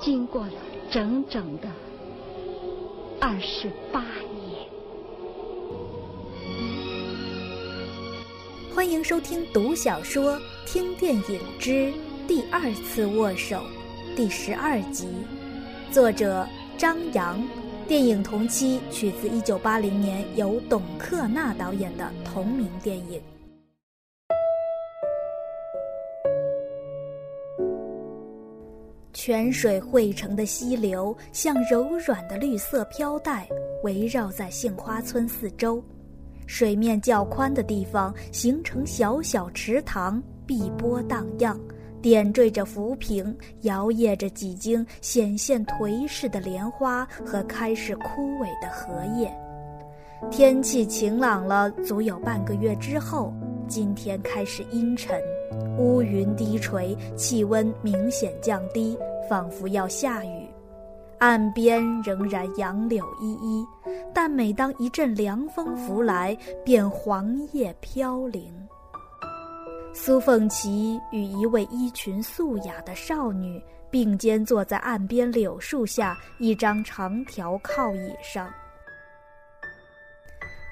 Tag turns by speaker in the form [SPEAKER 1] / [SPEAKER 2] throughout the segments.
[SPEAKER 1] 经过了整整的二十八年？
[SPEAKER 2] 欢迎收听读小说、听电影之《第二次握手》第十二集，作者张扬，电影同期取自一九八零年由董克娜导演的同名电影。泉水汇成的溪流像柔软的绿色飘带，围绕在杏花村四周。水面较宽的地方形成小小池塘，碧波荡漾，点缀着浮萍，摇曳着几茎显现颓势的莲花和开始枯萎的荷叶。天气晴朗了，足有半个月之后，今天开始阴沉。乌云低垂，气温明显降低，仿佛要下雨。岸边仍然杨柳依依，但每当一阵凉风拂来，便黄叶飘零。苏凤琪与一位衣裙素雅的少女并肩坐在岸边柳树下一张长条靠椅上。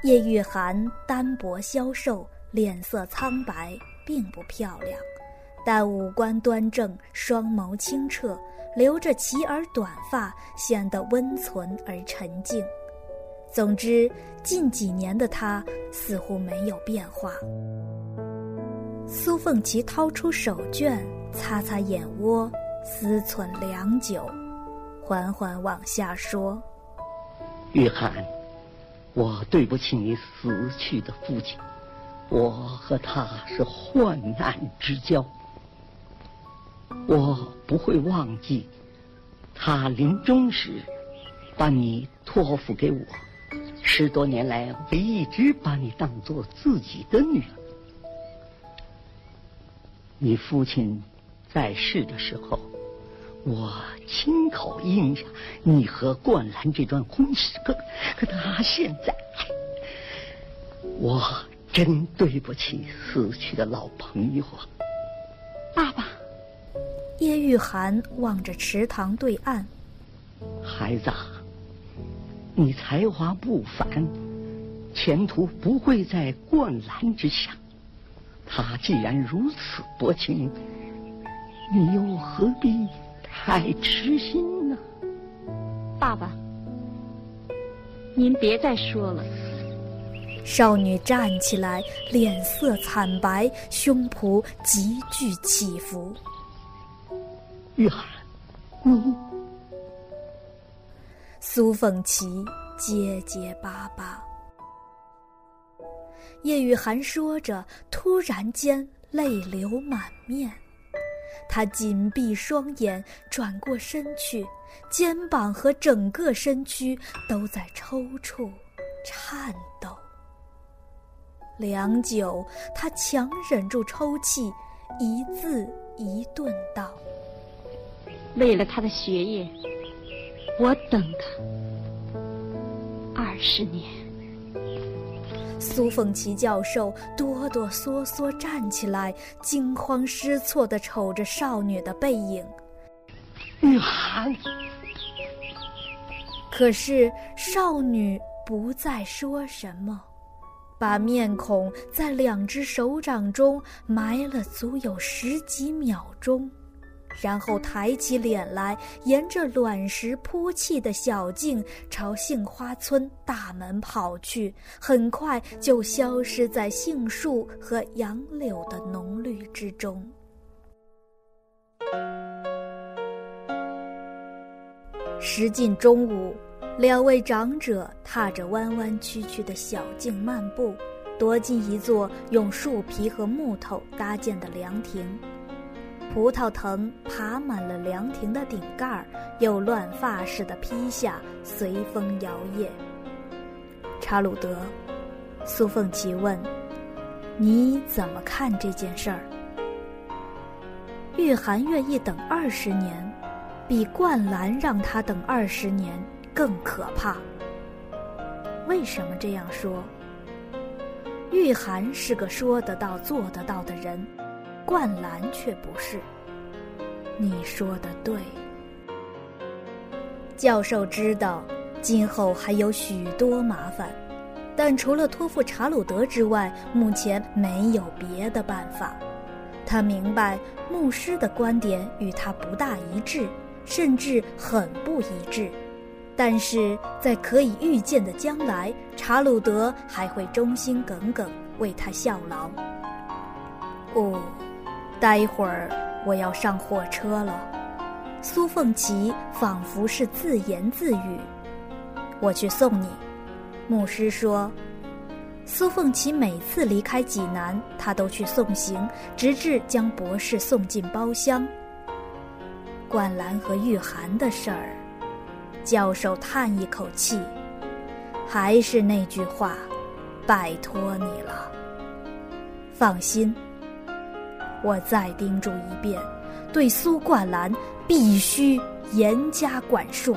[SPEAKER 2] 叶玉涵单薄消瘦，脸色苍白。并不漂亮，但五官端正，双眸清澈，留着齐耳短发，显得温存而沉静。总之，近几年的他似乎没有变化。苏凤琪掏出手绢，擦擦眼窝，思忖良久，缓缓往下说：“
[SPEAKER 3] 玉涵，我对不起你死去的父亲。”我和他是患难之交，我不会忘记他临终时把你托付给我，十多年来我一直把你当做自己的女儿。你父亲在世的时候，我亲口应下你和冠兰这桩婚事，可可他现在，我。真对不起死去的老朋友啊，
[SPEAKER 1] 爸爸。
[SPEAKER 2] 叶玉涵望着池塘对岸，
[SPEAKER 3] 孩子，你才华不凡，前途不会在灌篮之下。他既然如此薄情，你又何必太痴心呢？
[SPEAKER 1] 爸爸，您别再说了。
[SPEAKER 2] 少女站起来，脸色惨白，胸脯急剧起伏。
[SPEAKER 3] 玉涵，你……
[SPEAKER 2] 苏凤琪结结巴巴。叶雨涵说着，突然间泪流满面。她紧闭双眼，转过身去，肩膀和整个身躯都在抽搐、颤抖。良久，他强忍住抽泣，一字一顿道：“
[SPEAKER 1] 为了他的学业，我等他二十年。”
[SPEAKER 2] 苏凤琪教授哆哆嗦嗦站起来，惊慌失措地瞅着少女的背影。
[SPEAKER 3] 玉涵。
[SPEAKER 2] 可是少女不再说什么。把面孔在两只手掌中埋了足有十几秒钟，然后抬起脸来，沿着卵石铺砌的小径朝杏花村大门跑去，很快就消失在杏树和杨柳的浓绿之中。时近中午。两位长者踏着弯弯曲曲的小径漫步，踱进一座用树皮和木头搭建的凉亭。葡萄藤爬满了凉亭的顶盖儿，又乱发似的披下，随风摇曳。查鲁德，苏凤琪问：“你怎么看这件事儿？”玉涵愿意等二十年，比灌篮让他等二十年更可怕。为什么这样说？玉涵是个说得到做得到的人，灌篮却不是。你说的对。教授知道，今后还有许多麻烦，但除了托付查鲁德之外，目前没有别的办法。他明白牧师的观点与他不大一致，甚至很不一致，但是在可以预见的将来，查鲁德还会忠心耿耿为他效劳。哦，待会儿我要上火车了。苏凤琪仿佛是自言自语：“我去送你。”牧师说。苏凤琪每次离开济南，他都去送行，直至将博士送进包厢。灌篮和玉涵的事儿，教授叹一口气，还是那句话，拜托你了。放心，我再叮嘱一遍，对苏灌篮必须严加管束，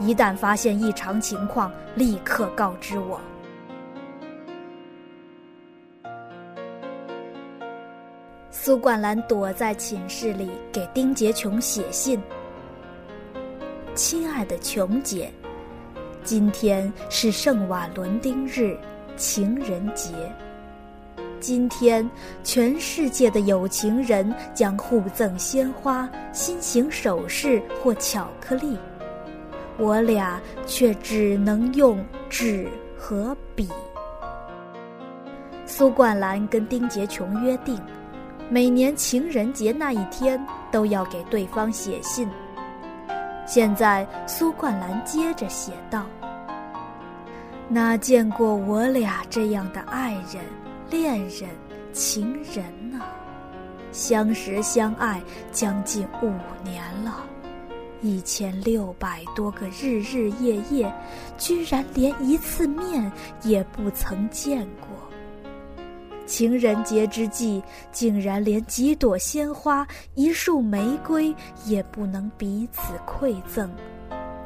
[SPEAKER 2] 一旦发现异常情况，立刻告知我。苏冠兰躲在寝室里给丁杰琼写信：“亲爱的琼姐，今天是圣瓦伦丁日，情人节。今天，全世界的有情人将互赠鲜花、心形首饰或巧克力，我俩却只能用纸和笔。”苏冠兰跟丁杰琼约定。每年情人节那一天都要给对方写信。现在苏冠兰接着写道：“哪见过我俩这样的爱人、恋人、情人呢？相识相爱将近五年了，一千六百多个日日夜夜，居然连一次面也不曾见过。”情人节之际，竟然连几朵鲜花、一束玫瑰也不能彼此馈赠，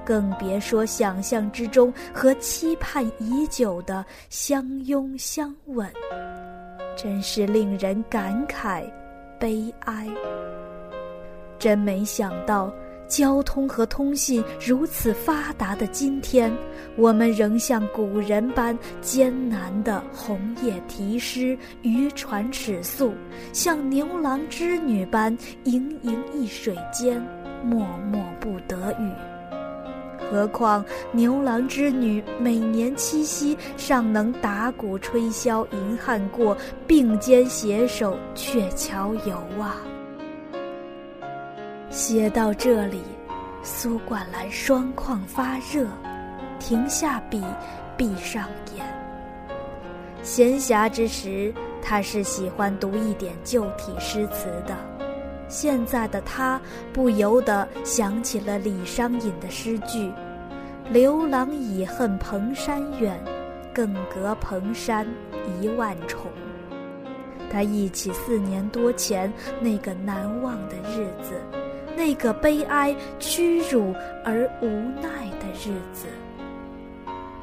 [SPEAKER 2] 更别说想象之中和期盼已久的相拥相吻，真是令人感慨、悲哀。真没想到。交通和通信如此发达的今天，我们仍像古人般艰难的红叶题诗、渔船尺素，像牛郎织女般盈盈一水间，默默不得语。何况牛郎织女每年七夕尚能打鼓吹箫迎汉过，并肩携手鹊桥游啊！写到这里，苏冠兰双眶发热，停下笔，闭上眼。闲暇之时，他是喜欢读一点旧体诗词的。现在的他不由得想起了李商隐的诗句：“刘郎已恨蓬山远，更隔蓬山一万重。”他忆起四年多前那个难忘的日子。那个悲哀、屈辱而无奈的日子。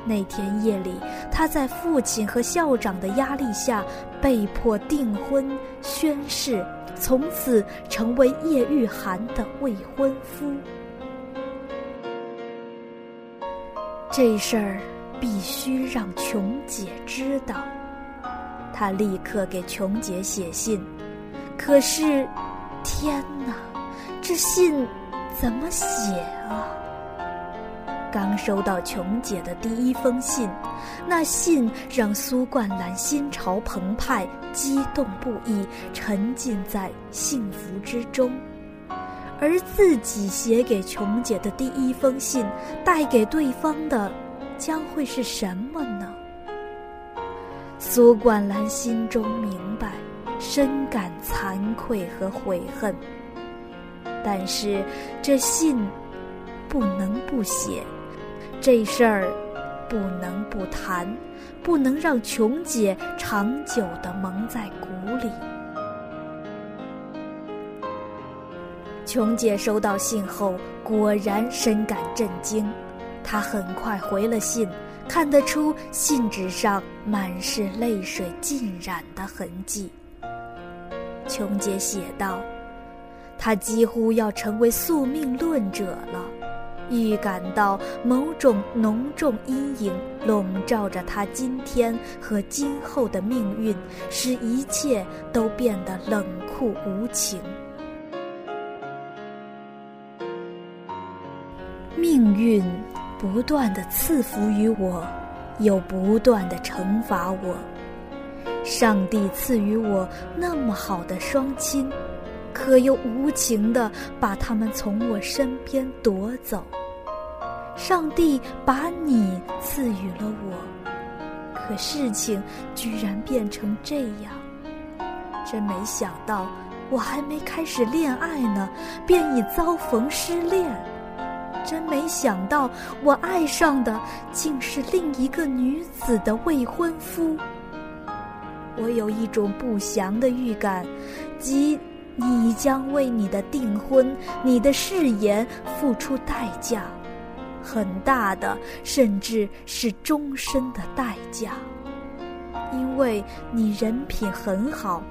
[SPEAKER 2] 那天夜里，他在父亲和校长的压力下，被迫订婚宣誓，从此成为叶玉涵的未婚夫。这事儿必须让琼姐知道。他立刻给琼姐写信，可是，天哪！这信怎么写啊？刚收到琼姐的第一封信，那信让苏冠兰心潮澎湃，激动不已，沉浸在幸福之中。而自己写给琼姐的第一封信，带给对方的将会是什么呢？苏冠兰心中明白，深感惭愧和悔恨。但是这信不能不写，这事儿不能不谈，不能让琼姐长久的蒙在鼓里。琼姐收到信后，果然深感震惊。她很快回了信，看得出信纸上满是泪水浸染的痕迹。琼姐写道：“她几乎要成为宿命论者了，预感到某种浓重阴影笼罩着她今天和今后的命运，使一切都变得冷酷无情。”命运不断的赐福于我，又不断的惩罚我。上帝赐予我那么好的双亲，可又无情的把他们从我身边夺走。上帝把你赐予了我，可事情居然变成这样。真没想到，我还没开始恋爱呢，便已遭逢失恋。真没想到，我爱上的竟是另一个女子的未婚夫。我有一种不祥的预感，即你将为你的订婚、你的誓言付出代价，很大的，甚至是终身的代价。因为你人品很好，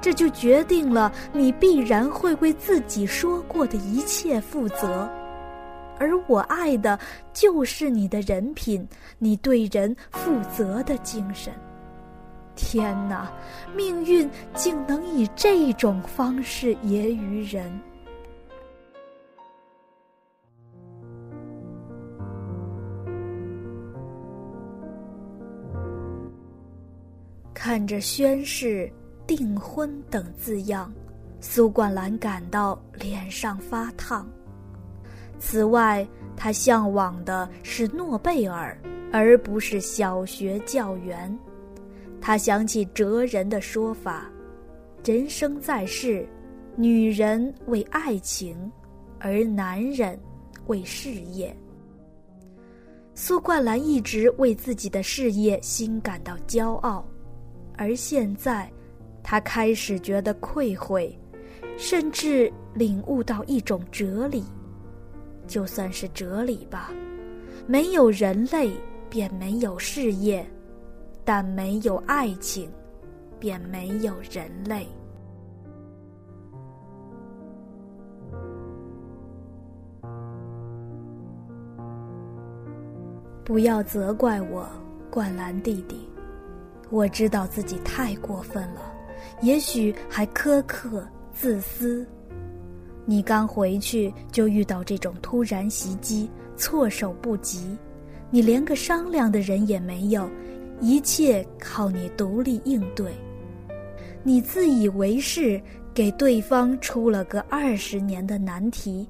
[SPEAKER 2] 这就决定了你必然会为自己说过的一切负责。而我爱的，就是你的人品，你对人负责的精神。天哪，命运竟能以这种方式揶揄人！看着宣誓、订婚等字样，苏冠兰感到脸上发烫。此外，他向往的是诺贝尔，而不是小学教员。他想起哲人的说法：“人生在世，女人为爱情，而男人为事业。”苏冠兰一直为自己的事业心感到骄傲，而现在，他开始觉得愧悔，甚至领悟到一种哲理。就算是哲理吧，没有人类便没有事业，但没有爱情，便没有人类。不要责怪我，灌篮弟弟，我知道自己太过分了，也许还苛刻、自私。你刚回去就遇到这种突然袭击，措手不及，你连个商量的人也没有，一切靠你独立应对。你自以为是，给对方出了个二十年的难题，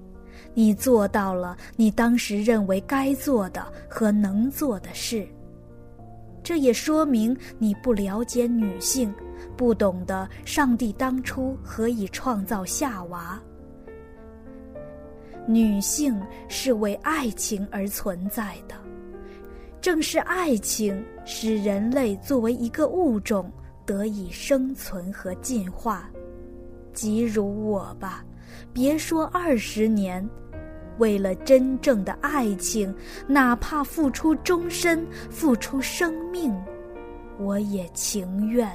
[SPEAKER 2] 你做到了你当时认为该做的和能做的事。这也说明你不了解女性，不懂得上帝当初何以创造夏娃。女性是为爱情而存在的，正是爱情使人类作为一个物种得以生存和进化。即如我吧，别说二十年，为了真正的爱情，哪怕付出终身、付出生命，我也情愿。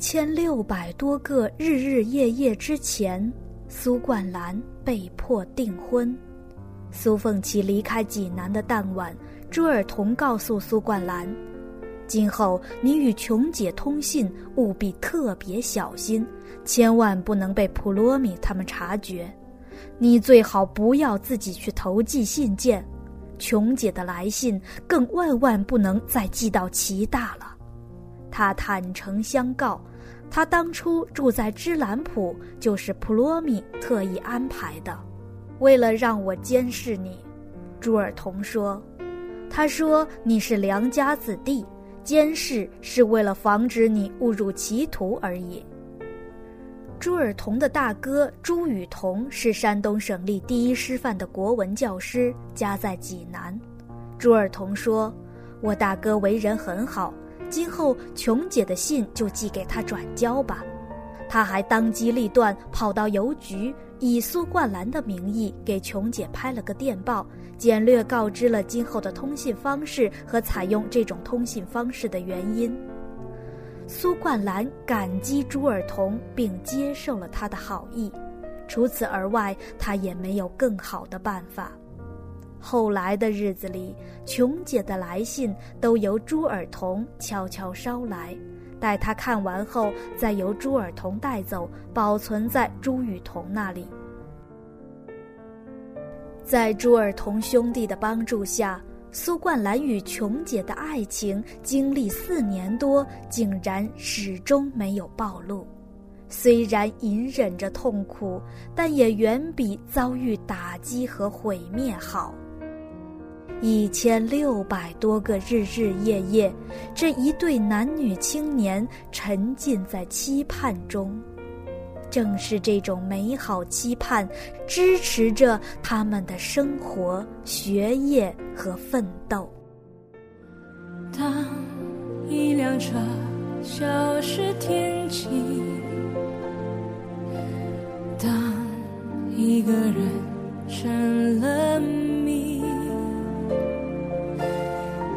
[SPEAKER 2] 千六百多个日日夜夜之前，苏冠兰被迫订婚。苏凤琪离开济南的当晚，朱尔同告诉苏冠兰：“今后你与琼姐通信，务必特别小心，千万不能被普罗米他们察觉。你最好不要自己去投寄信件，琼姐的来信更万万不能再寄到齐大了。”他坦诚相告，他当初住在芝兰浦，就是普罗米特意安排的，为了让我监视你。朱尔同说，他说你是良家子弟，监视是为了防止你误入歧途而已。朱尔同的大哥朱雨桐是山东省立第一师范的国文教师，家在济南。朱尔同说：“我大哥为人很好，今后琼姐的信就寄给他转交吧。”他还当机立断跑到邮局，以苏冠兰的名义给琼姐拍了个电报，简略告知了今后的通信方式和采用这种通信方式的原因。苏冠兰感激朱尔同，并接受了他的好意。除此而外，他也没有更好的办法。后来的日子里，琼姐的来信都由朱尔同悄悄捎来，待他看完后，再由朱尔同带走，保存在朱雨桐那里。在朱尔同兄弟的帮助下。苏冠兰与琼姐的爱情经历四年多，竟然始终没有暴露。虽然隐忍着痛苦，但也远比遭遇打击和毁灭好。一千六百多个日日夜夜，这一对男女青年沉浸在期盼中。正是这种美好期盼，支持着他们的生活、学业和奋斗。
[SPEAKER 4] 当一辆车消失天际，当一个人成了谜，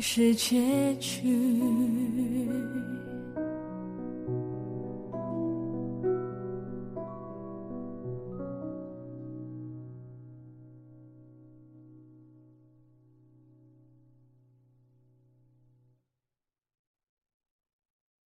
[SPEAKER 4] 是结局。